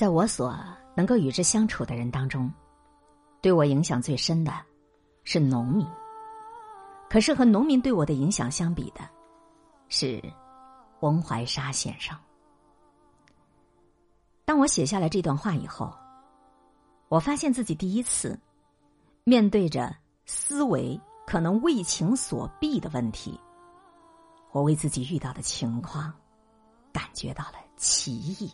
在我所能够与之相处的人当中，对我影响最深的是农民。可是和农民对我的影响相比的，是翁怀沙先生。当我写下了这段话以后，我发现自己第一次面对着思维可能为情所逼的问题，我为自己遇到的情况感觉到了奇异。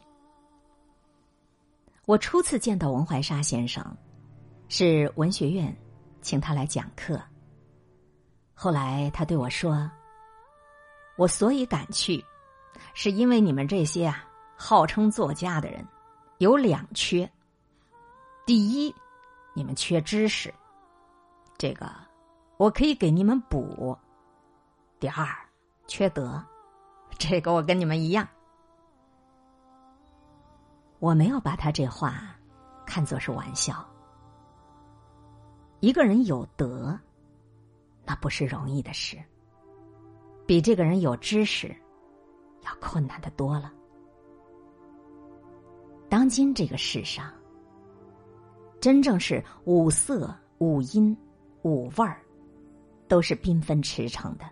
我初次见到王怀沙先生，是文学院请他来讲课。后来他对我说：“我所以敢去，是因为你们这些啊。”号称作家的人有两缺：第一，你们缺知识，这个我可以给你们补；第二，缺德，这个我跟你们一样。我没有把他这话看作是玩笑。一个人有德，那不是容易的事，比这个人有知识要困难的多了。当今这个世上，真正是五色、五音、五味儿，都是缤纷驰骋的，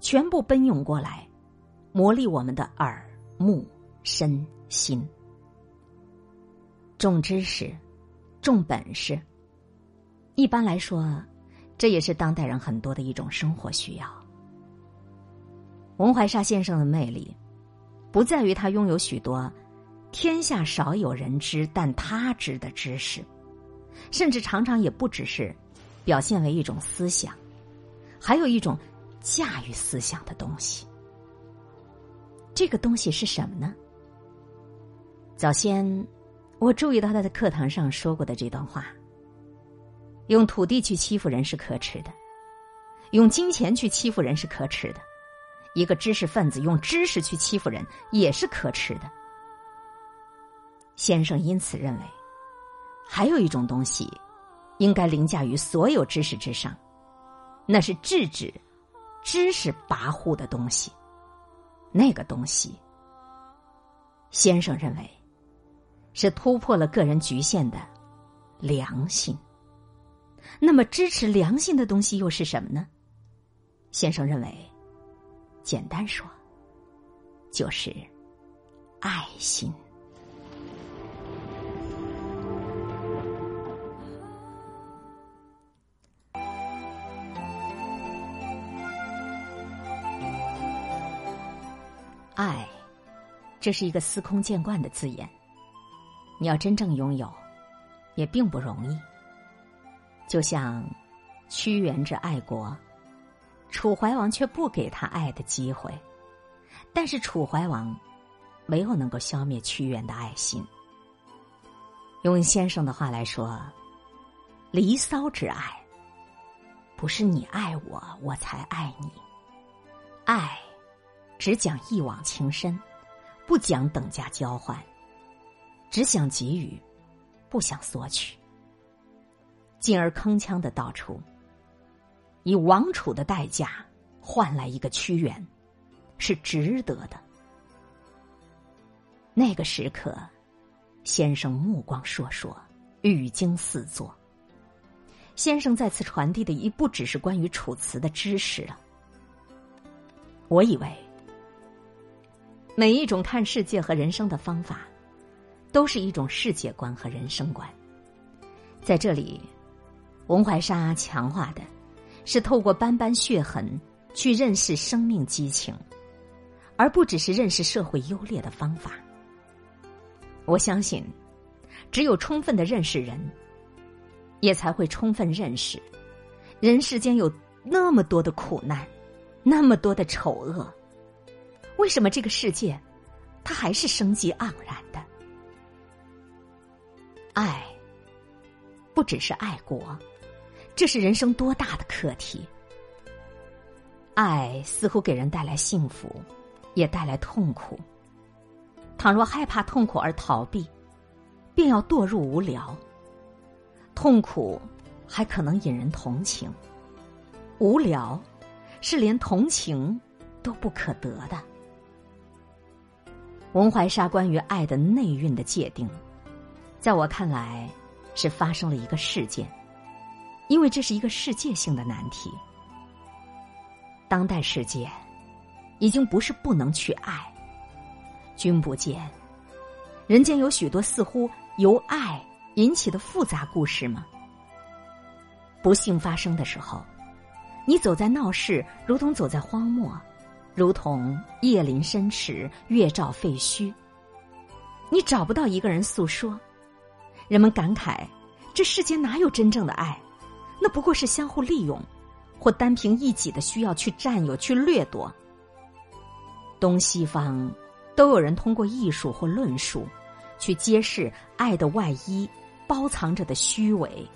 全部奔涌过来，磨砺我们的耳、目、身、心。重知识，重本事。一般来说，这也是当代人很多的一种生活需要。文怀沙先生的魅力，不在于他拥有许多。天下少有人知，但他知的知识，甚至常常也不只是表现为一种思想，还有一种驾驭思想的东西。这个东西是什么呢？早先我注意到他在课堂上说过的这段话：用土地去欺负人是可耻的，用金钱去欺负人是可耻的，一个知识分子用知识去欺负人也是可耻的。先生因此认为，还有一种东西，应该凌驾于所有知识之上，那是制止知识跋扈的东西。那个东西，先生认为，是突破了个人局限的良心。那么，支持良心的东西又是什么呢？先生认为，简单说，就是爱心。爱，这是一个司空见惯的字眼。你要真正拥有，也并不容易。就像屈原之爱国，楚怀王却不给他爱的机会，但是楚怀王没有能够消灭屈原的爱心。用先生的话来说，《离骚》之爱，不是你爱我，我才爱你，爱。只讲一往情深，不讲等价交换；只想给予，不想索取。进而铿锵的道出：以王储的代价换来一个屈原，是值得的。那个时刻，先生目光烁烁，语惊四座。先生再次传递的已不只是关于楚辞的知识了。我以为。每一种看世界和人生的方法，都是一种世界观和人生观。在这里，文怀沙强化的，是透过斑斑血痕去认识生命激情，而不只是认识社会优劣的方法。我相信，只有充分的认识人，也才会充分认识人世间有那么多的苦难，那么多的丑恶。为什么这个世界，它还是生机盎然的？爱，不只是爱国，这是人生多大的课题。爱似乎给人带来幸福，也带来痛苦。倘若害怕痛苦而逃避，便要堕入无聊。痛苦还可能引人同情，无聊是连同情都不可得的。文怀沙关于爱的内蕴的界定，在我看来是发生了一个事件，因为这是一个世界性的难题。当代世界已经不是不能去爱，君不见，人间有许多似乎由爱引起的复杂故事吗？不幸发生的时候，你走在闹市，如同走在荒漠。如同叶林深池，月照废墟。你找不到一个人诉说，人们感慨：这世间哪有真正的爱？那不过是相互利用，或单凭一己的需要去占有、去掠夺。东西方都有人通过艺术或论述，去揭示爱的外衣包藏着的虚伪、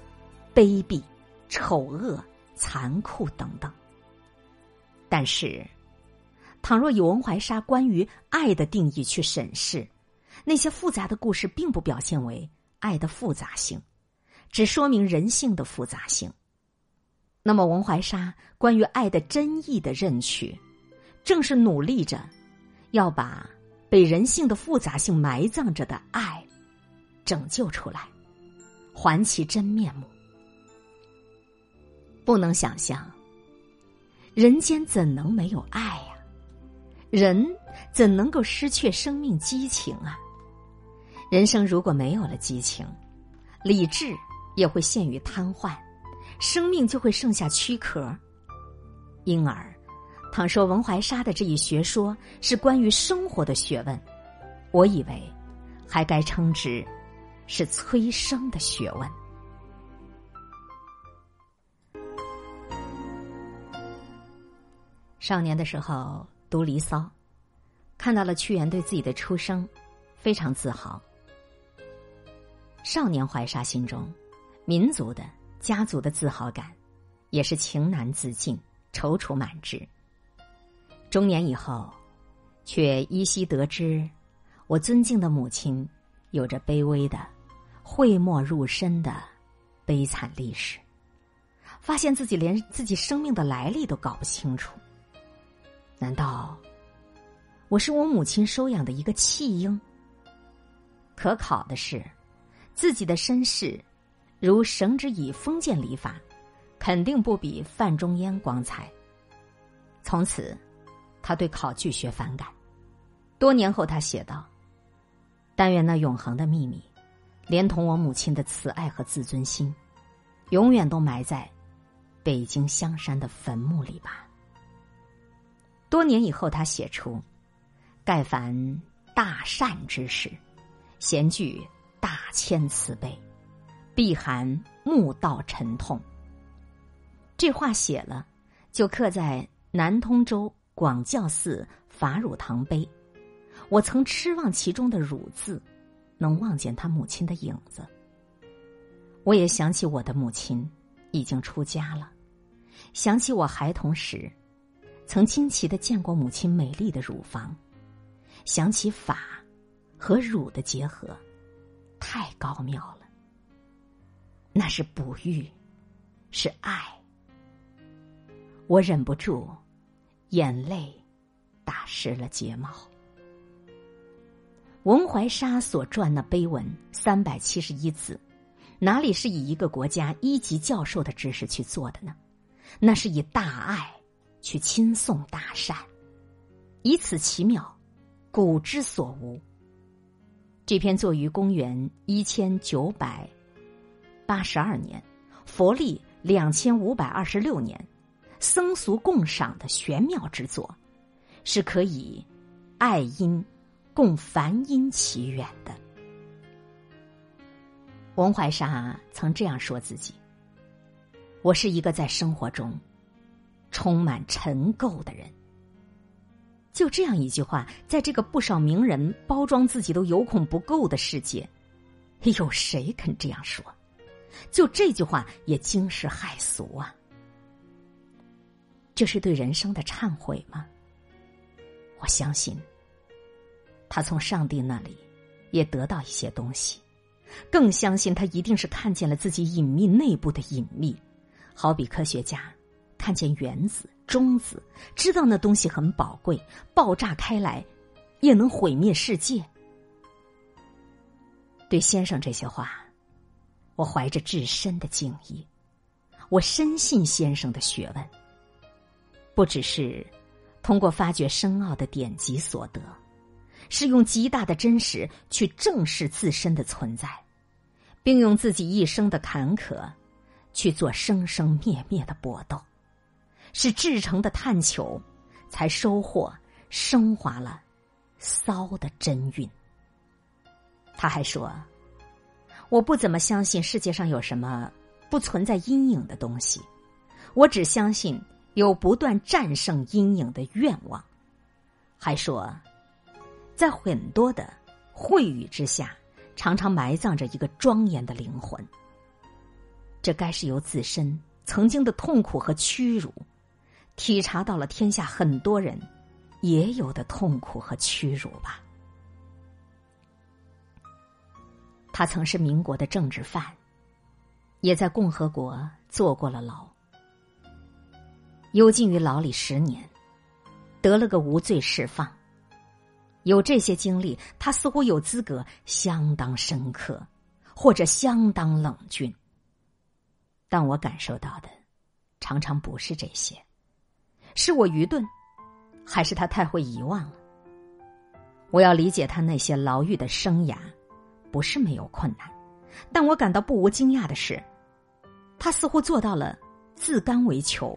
卑鄙、丑恶、残酷等等。但是。倘若以文怀沙关于爱的定义去审视，那些复杂的故事并不表现为爱的复杂性，只说明人性的复杂性。那么，文怀沙关于爱的真意的认取，正是努力着要把被人性的复杂性埋葬着的爱拯救出来，还其真面目。不能想象，人间怎能没有爱呀？人怎能够失去生命激情啊？人生如果没有了激情，理智也会陷于瘫痪，生命就会剩下躯壳。因而，倘说文怀沙的这一学说是关于生活的学问，我以为还该称之是催生的学问。少年的时候。读《离骚》，看到了屈原对自己的出生非常自豪。少年怀沙心中民族的、家族的自豪感，也是情难自禁、踌躇满志。中年以后，却依稀得知，我尊敬的母亲有着卑微的、讳莫入深的悲惨历史，发现自己连自己生命的来历都搞不清楚。难道我是我母亲收养的一个弃婴？可考的是，自己的身世如绳之以封建礼法，肯定不比范仲淹光彩。从此，他对考据学反感。多年后，他写道：“但愿那永恒的秘密，连同我母亲的慈爱和自尊心，永远都埋在北京香山的坟墓里吧。”多年以后，他写出“盖凡大善之事，贤具大千慈悲，必含目道沉痛。”这话写了，就刻在南通州广教寺法乳堂碑。我曾痴望其中的“乳”字，能望见他母亲的影子。我也想起我的母亲已经出家了，想起我孩童时。曾惊奇的见过母亲美丽的乳房，想起法和乳的结合，太高妙了。那是哺育，是爱。我忍不住，眼泪打湿了睫毛。文怀沙所撰那碑文三百七十一字，哪里是以一个国家一级教授的知识去做的呢？那是以大爱。去亲送大善，以此奇妙，古之所无。这篇作于公元一千九百八十二年，佛历两千五百二十六年，僧俗共赏的玄妙之作，是可以爱因共梵音起远的。文怀沙曾这样说自己：“我是一个在生活中。”充满尘垢的人，就这样一句话，在这个不少名人包装自己都有恐不够的世界，有谁肯这样说？就这句话也惊世骇俗啊！这是对人生的忏悔吗？我相信，他从上帝那里也得到一些东西，更相信他一定是看见了自己隐秘内部的隐秘，好比科学家。看见原子、中子，知道那东西很宝贵，爆炸开来，也能毁灭世界。对先生这些话，我怀着至深的敬意。我深信先生的学问，不只是通过发掘深奥的典籍所得，是用极大的真实去正视自身的存在，并用自己一生的坎坷去做生生灭灭的搏斗，是至诚的探求，才收获升华了骚的真韵。他还说：“我不怎么相信世界上有什么。”不存在阴影的东西，我只相信有不断战胜阴影的愿望。还说，在很多的秽语之下，常常埋葬着一个庄严的灵魂。这该是由自身曾经的痛苦和屈辱，体察到了天下很多人也有的痛苦和屈辱吧。他曾是民国的政治犯。也在共和国坐过了牢，幽禁于牢里十年，得了个无罪释放。有这些经历，他似乎有资格相当深刻，或者相当冷峻。但我感受到的，常常不是这些，是我愚钝，还是他太会遗忘了？我要理解他那些牢狱的生涯，不是没有困难。但我感到不无惊讶的是，他似乎做到了自甘为囚。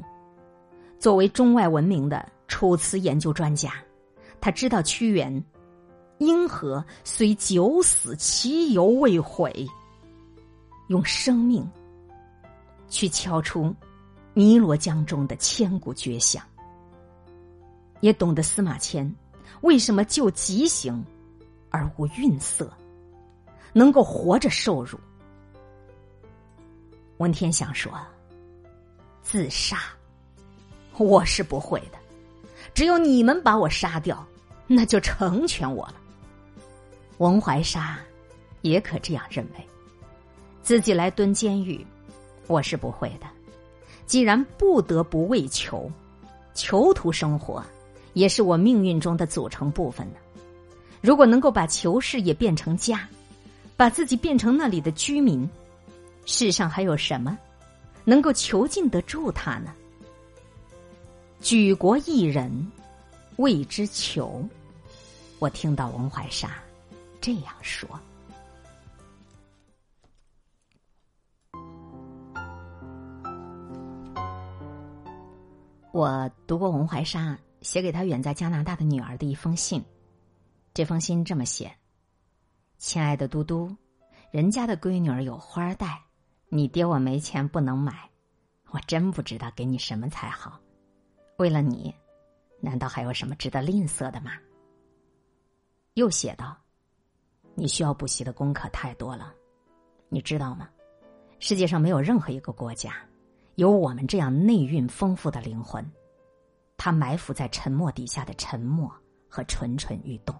作为中外闻名的楚辞研究专家，他知道屈原“因何虽九死，其犹未悔”，用生命去敲出尼罗江中的千古绝响。也懂得司马迁为什么就极刑而无愠色。能够活着受辱，文天祥说：“自杀，我是不会的。只有你们把我杀掉，那就成全我了。”文怀沙也可这样认为，自己来蹲监狱，我是不会的。既然不得不为囚，囚徒生活也是我命运中的组成部分呢。如果能够把囚室也变成家。把自己变成那里的居民，世上还有什么能够囚禁得住他呢？举国一人为之囚，我听到文怀沙这样说。我读过文怀沙写给他远在加拿大的女儿的一封信，这封信这么写。亲爱的嘟嘟，人家的闺女儿有花戴，你爹我没钱不能买，我真不知道给你什么才好。为了你，难道还有什么值得吝啬的吗？又写道：“你需要补习的功课太多了，你知道吗？世界上没有任何一个国家有我们这样内蕴丰富的灵魂，它埋伏在沉默底下的沉默和蠢蠢欲动。”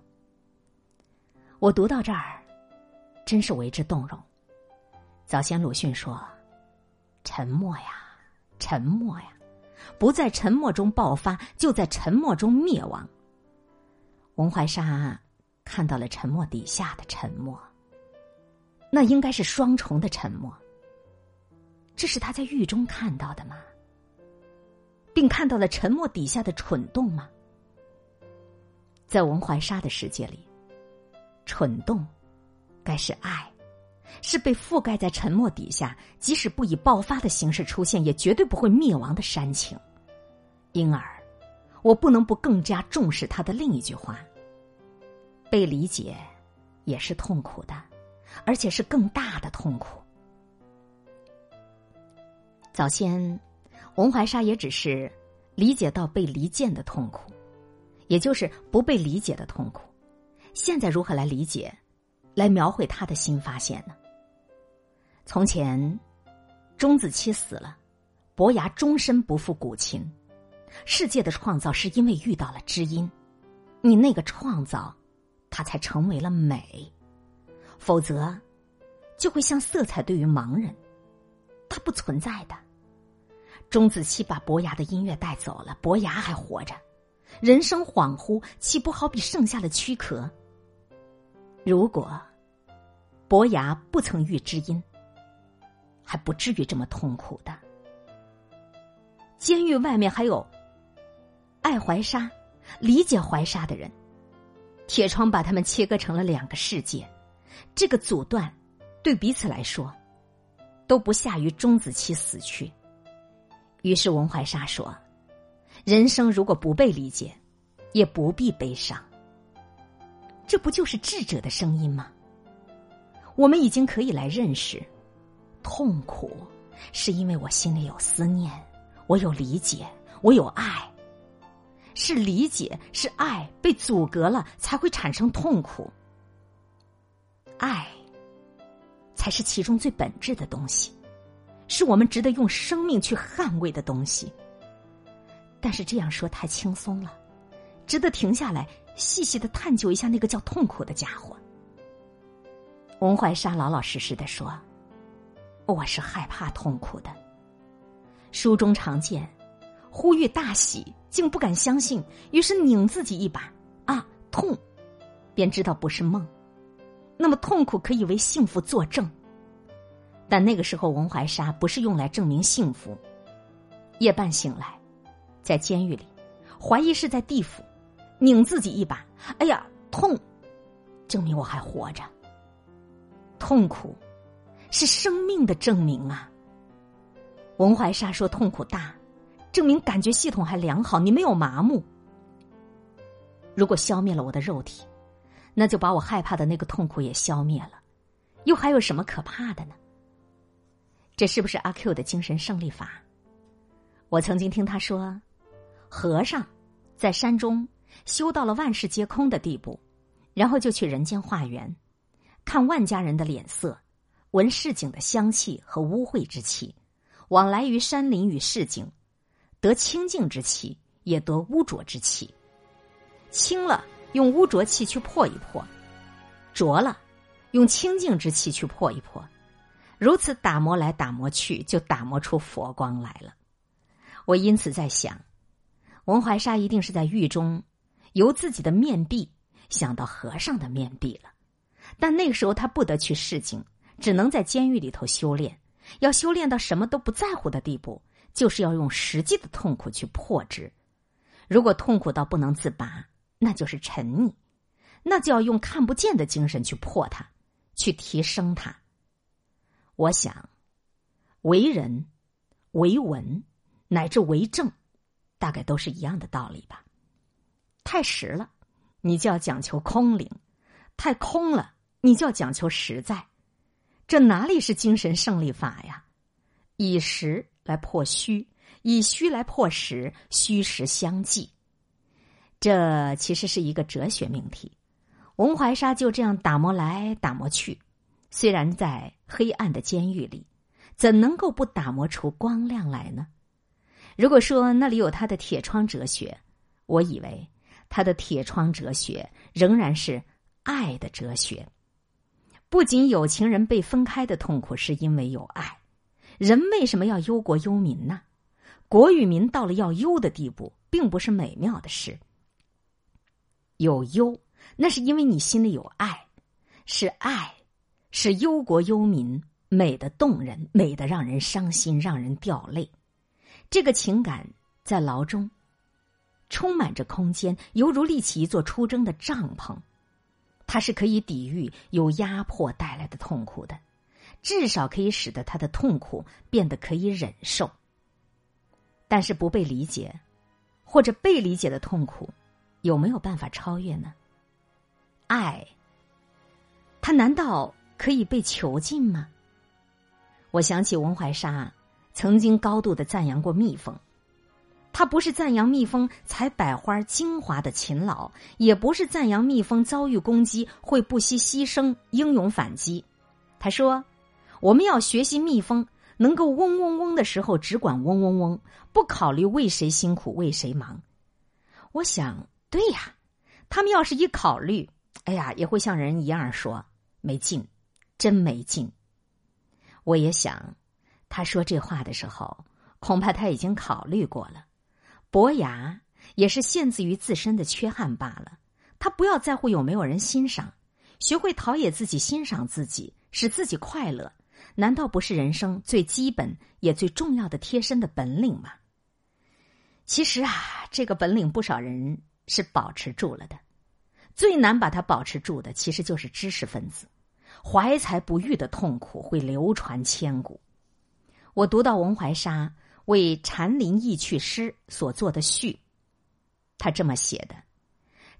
我读到这儿，真是为之动容。早先鲁迅说：“沉默呀，沉默呀，不在沉默中爆发，就在沉默中灭亡。”文怀沙看到了沉默底下的沉默，那应该是双重的沉默。这是他在狱中看到的吗？并看到了沉默底下的蠢动吗？在文怀沙的世界里。蠢动，该是爱，是被覆盖在沉默底下，即使不以爆发的形式出现，也绝对不会灭亡的煽情。因而，我不能不更加重视他的另一句话：被理解也是痛苦的，而且是更大的痛苦。早先，文怀沙也只是理解到被离间的痛苦，也就是不被理解的痛苦。现在如何来理解，来描绘他的新发现呢？从前，钟子期死了，伯牙终身不复古琴。世界的创造是因为遇到了知音，你那个创造，它才成为了美。否则，就会像色彩对于盲人，它不存在的。钟子期把伯牙的音乐带走了，伯牙还活着。人生恍惚，岂不好比剩下的躯壳？如果伯牙不曾遇知音，还不至于这么痛苦的。监狱外面还有爱怀沙、理解怀沙的人，铁窗把他们切割成了两个世界，这个阻断对彼此来说都不下于钟子期死去。于是文怀沙说。人生如果不被理解，也不必悲伤。这不就是智者的声音吗？我们已经可以来认识，痛苦是因为我心里有思念，我有理解，我有爱。是理解，是爱被阻隔了，才会产生痛苦。爱才是其中最本质的东西，是我们值得用生命去捍卫的东西。但是这样说太轻松了，值得停下来细细的探究一下那个叫痛苦的家伙。文怀沙老老实实的说：“我是害怕痛苦的。”书中常见，呼吁大喜，竟不敢相信，于是拧自己一把，啊，痛，便知道不是梦。那么痛苦可以为幸福作证，但那个时候文怀沙不是用来证明幸福。夜半醒来。在监狱里，怀疑是在地府，拧自己一把，哎呀，痛！证明我还活着。痛苦，是生命的证明啊。文怀沙说：“痛苦大，证明感觉系统还良好，你没有麻木。如果消灭了我的肉体，那就把我害怕的那个痛苦也消灭了，又还有什么可怕的呢？这是不是阿 Q 的精神胜利法？我曾经听他说。”和尚在山中修到了万事皆空的地步，然后就去人间化缘，看万家人的脸色，闻市井的香气和污秽之气，往来于山林与市井，得清净之气，也得污浊之气。清了，用污浊气去破一破；浊了，用清净之气去破一破。如此打磨来打磨去，就打磨出佛光来了。我因此在想。文怀沙一定是在狱中，由自己的面壁想到和尚的面壁了。但那个时候他不得去市井，只能在监狱里头修炼。要修炼到什么都不在乎的地步，就是要用实际的痛苦去破之。如果痛苦到不能自拔，那就是沉溺，那就要用看不见的精神去破它，去提升它。我想，为人、为文，乃至为政。大概都是一样的道理吧。太实了，你就要讲求空灵；太空了，你就要讲求实在。这哪里是精神胜利法呀？以实来破虚，以虚来破实，虚实相济。这其实是一个哲学命题。文怀沙就这样打磨来打磨去，虽然在黑暗的监狱里，怎能够不打磨出光亮来呢？如果说那里有他的铁窗哲学，我以为他的铁窗哲学仍然是爱的哲学。不仅有情人被分开的痛苦是因为有爱，人为什么要忧国忧民呢？国与民到了要忧的地步，并不是美妙的事。有忧，那是因为你心里有爱，是爱，是忧国忧民，美的动人，美的让人伤心，让人掉泪。这个情感在牢中充满着空间，犹如立起一座出征的帐篷。它是可以抵御有压迫带来的痛苦的，至少可以使得他的痛苦变得可以忍受。但是不被理解或者被理解的痛苦，有没有办法超越呢？爱，他难道可以被囚禁吗？我想起文怀沙。曾经高度的赞扬过蜜蜂，他不是赞扬蜜蜂采百花精华的勤劳，也不是赞扬蜜蜂遭遇攻击会不惜牺牲、英勇反击。他说：“我们要学习蜜蜂，能够嗡嗡嗡的时候只管嗡嗡嗡，不考虑为谁辛苦为谁忙。”我想，对呀，他们要是一考虑，哎呀，也会像人一样说没劲，真没劲。我也想。他说这话的时候，恐怕他已经考虑过了。伯牙也是限自于自身的缺憾罢了。他不要在乎有没有人欣赏，学会陶冶自己、欣赏自己，使自己快乐，难道不是人生最基本也最重要的贴身的本领吗？其实啊，这个本领不少人是保持住了的。最难把它保持住的，其实就是知识分子，怀才不遇的痛苦会流传千古。我读到文怀沙为《禅林意趣诗》所做的序，他这么写的：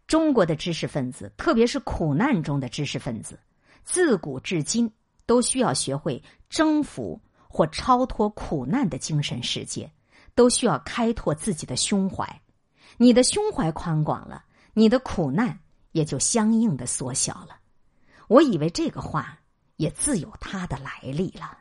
中国的知识分子，特别是苦难中的知识分子，自古至今都需要学会征服或超脱苦难的精神世界，都需要开拓自己的胸怀。你的胸怀宽广了，你的苦难。也就相应的缩小了。我以为这个话也自有它的来历了。